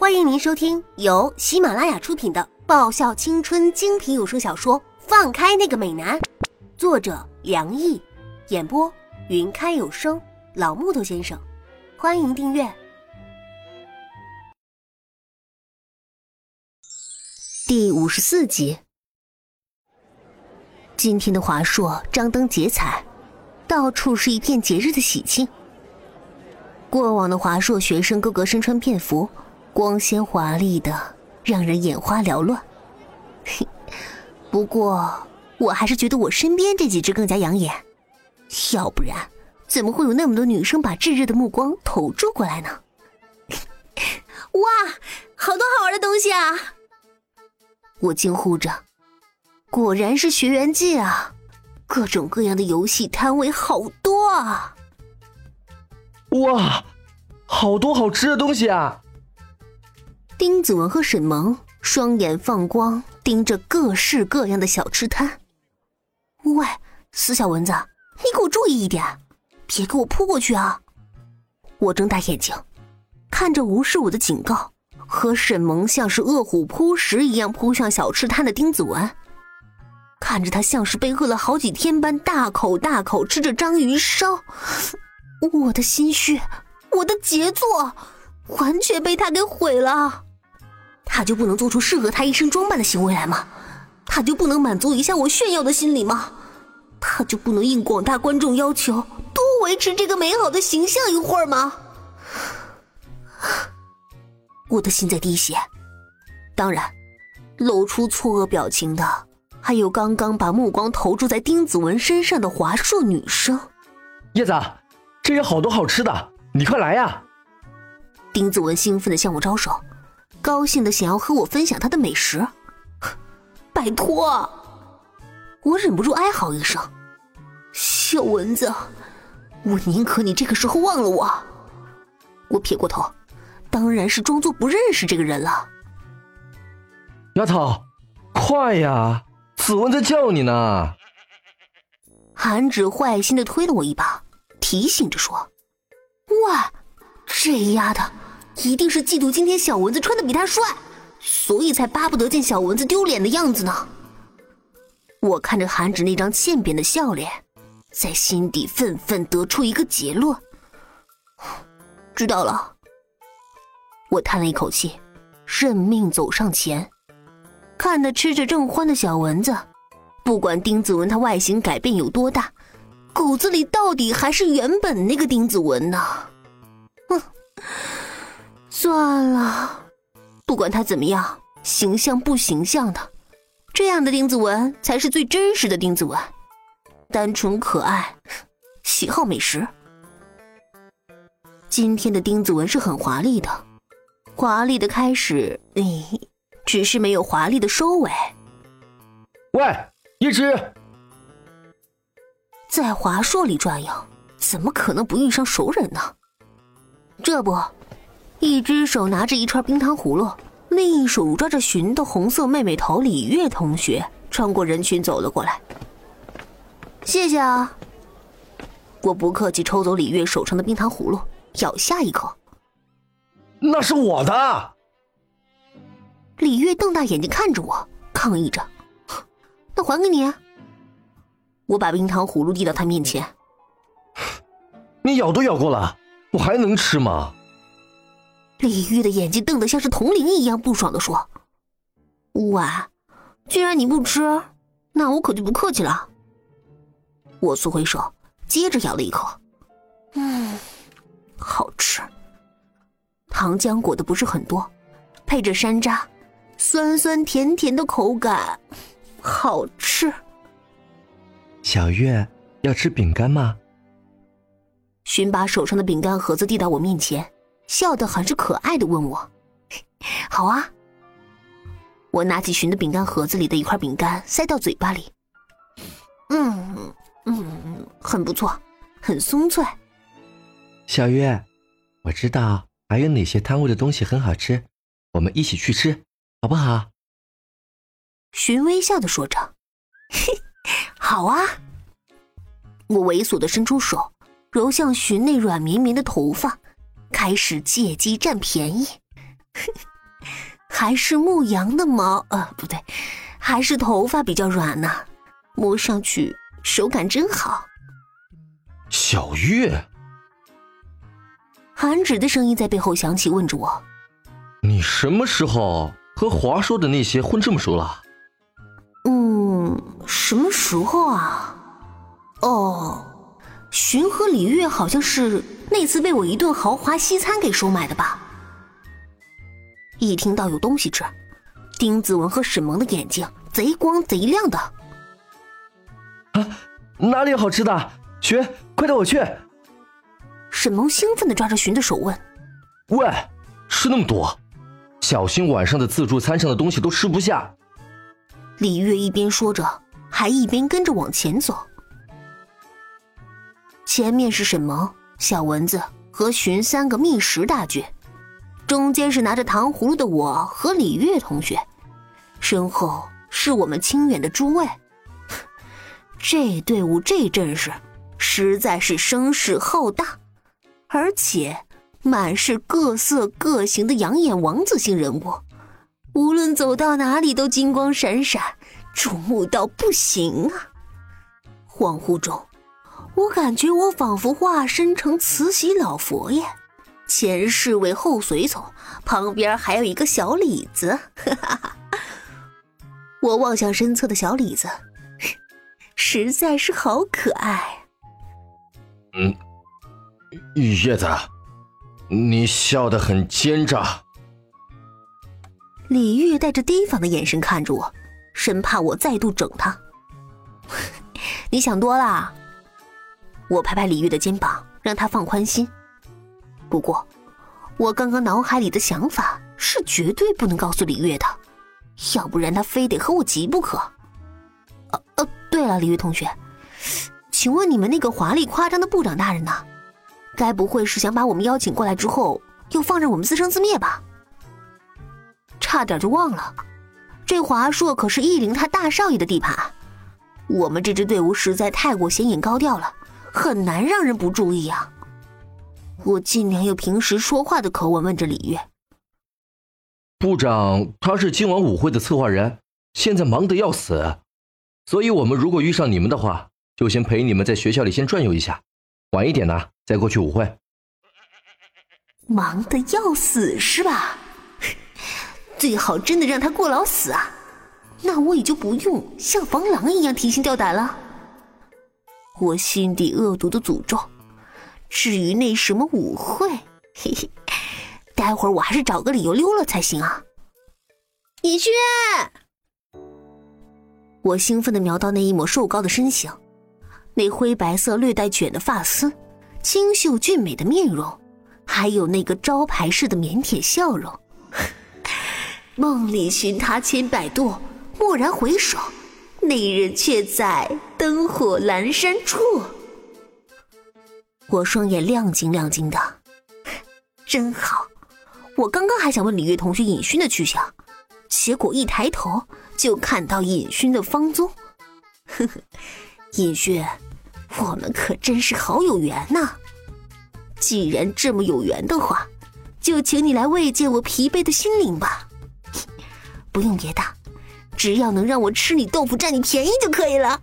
欢迎您收听由喜马拉雅出品的爆笑青春精品有声小说《放开那个美男》，作者梁毅，演播云开有声老木头先生。欢迎订阅第五十四集。今天的华硕张灯结彩，到处是一片节日的喜庆。过往的华硕学生个个身穿便服。光鲜华丽的，让人眼花缭乱。不过，我还是觉得我身边这几只更加养眼。要不然，怎么会有那么多女生把炙热的目光投注过来呢？哇，好多好玩的东西啊！我惊呼着：“果然是学员季啊！各种各样的游戏摊位好多啊！”哇，好多好吃的东西啊！丁子文和沈萌双眼放光，盯着各式各样的小吃摊。喂，死小蚊子，你给我注意一点，别给我扑过去啊！我睁大眼睛，看着无视我的警告，和沈萌像是饿虎扑食一样扑向小吃摊的丁子文，看着他像是被饿了好几天般大口大口吃着章鱼烧，我的心绪，我的杰作，完全被他给毁了。他就不能做出适合他一身装扮的行为来吗？他就不能满足一下我炫耀的心理吗？他就不能应广大观众要求多维持这个美好的形象一会儿吗？我的心在滴血。当然，露出错愕表情的还有刚刚把目光投注在丁子文身上的华硕女生。叶子，这有好多好吃的，你快来呀！丁子文兴奋的向我招手。高兴的想要和我分享他的美食，拜托！我忍不住哀嚎一声：“小蚊子，我宁可你这个时候忘了我。”我撇过头，当然是装作不认识这个人了。丫头，快呀！子文在叫你呢。韩芷坏心的推了我一把，提醒着说：“哇，这丫的！”一定是嫉妒今天小蚊子穿的比他帅，所以才巴不得见小蚊子丢脸的样子呢。我看着韩芷那张欠扁的笑脸，在心底愤愤得出一个结论：知道了。我叹了一口气，认命走上前，看着吃着正欢的小蚊子，不管丁子文他外形改变有多大，骨子里到底还是原本那个丁子文呢。哼。算了，不管他怎么样，形象不形象的，这样的丁子文才是最真实的丁子文，单纯可爱，喜好美食。今天的丁子文是很华丽的，华丽的开始，咦，只是没有华丽的收尾。喂，一只，在华硕里转悠，怎么可能不遇上熟人呢？这不。一只手拿着一串冰糖葫芦，另一手抓着寻的红色妹妹头李月同学，穿过人群走了过来。谢谢啊！我不客气，抽走李月手上的冰糖葫芦，咬下一口。那是我的。李月瞪大眼睛看着我，抗议着：“那还给你。”我把冰糖葫芦递到他面前。你咬都咬过了，我还能吃吗？李玉的眼睛瞪得像是铜铃一样，不爽的说：“哇，既然你不吃，那我可就不客气了。”我缩回手，接着咬了一口，嗯，好吃。糖浆裹的不是很多，配着山楂，酸酸甜甜的口感，好吃。小月要吃饼干吗？寻把手上的饼干盒子递到我面前。笑得很是可爱的问我：“好啊。”我拿起寻的饼干盒子里的一块饼干，塞到嘴巴里。嗯嗯，很不错，很松脆。小月，我知道还有哪些摊位的东西很好吃，我们一起去吃，好不好？寻微笑的说着：“嘿，好啊。”我猥琐的伸出手，揉向寻那软绵绵的头发。开始借机占便宜。还是牧羊的毛？呃，不对，还是头发比较软呢，摸上去手感真好。小月，韩芷的声音在背后响起，问着我：“你什么时候和华说的那些混这么熟了？”嗯，什么时候啊？哦。寻和李月好像是那次被我一顿豪华西餐给收买的吧？一听到有东西吃，丁子文和沈萌的眼睛贼光贼亮的。啊，哪里有好吃的？寻，快带我去！沈萌兴奋的抓着寻的手问：“喂，吃那么多，小心晚上的自助餐上的东西都吃不下。”李月一边说着，还一边跟着往前走。前面是沈萌、小蚊子和寻三个觅食大军，中间是拿着糖葫芦的我和李月同学，身后是我们清远的诸位。这队伍这阵势，实在是声势浩大，而且满是各色各形的养眼王子型人物，无论走到哪里都金光闪闪，瞩目到不行啊！恍惚中。我感觉我仿佛化身成慈禧老佛爷，前侍卫后随从，旁边还有一个小李子。我望向身侧的小李子，实在是好可爱。嗯，叶子，你笑得很奸诈。李玉带着提防的眼神看着我，生怕我再度整他。你想多了。我拍拍李玉的肩膀，让他放宽心。不过，我刚刚脑海里的想法是绝对不能告诉李月的，要不然他非得和我急不可。呃呃，对了，李玉同学，请问你们那个华丽夸张的部长大人呢？该不会是想把我们邀请过来之后，又放任我们自生自灭吧？差点就忘了，这华硕可是义灵他大少爷的地盘，我们这支队伍实在太过显眼高调了。很难让人不注意啊！我尽量用平时说话的口吻问着李月。部长他是今晚舞会的策划人，现在忙得要死，所以我们如果遇上你们的话，就先陪你们在学校里先转悠一下，晚一点呢再过去舞会。忙得要死是吧？最好真的让他过劳死啊！那我也就不用像防狼一样提心吊胆了。我心底恶毒的诅咒。至于那什么舞会，嘿嘿，待会儿我还是找个理由溜了才行啊！尹轩，我兴奋的瞄到那一抹瘦高的身形，那灰白色略带卷的发丝，清秀俊美的面容，还有那个招牌式的腼腆笑容。梦里寻他千百度，蓦然回首。那人却在灯火阑珊处。我双眼亮晶亮晶的，真好。我刚刚还想问李月同学尹勋的去向，结果一抬头就看到尹勋的芳踪。呵呵，尹勋，我们可真是好有缘呐！既然这么有缘的话，就请你来慰藉我疲惫的心灵吧。不用别的。只要能让我吃你豆腐占你便宜就可以了。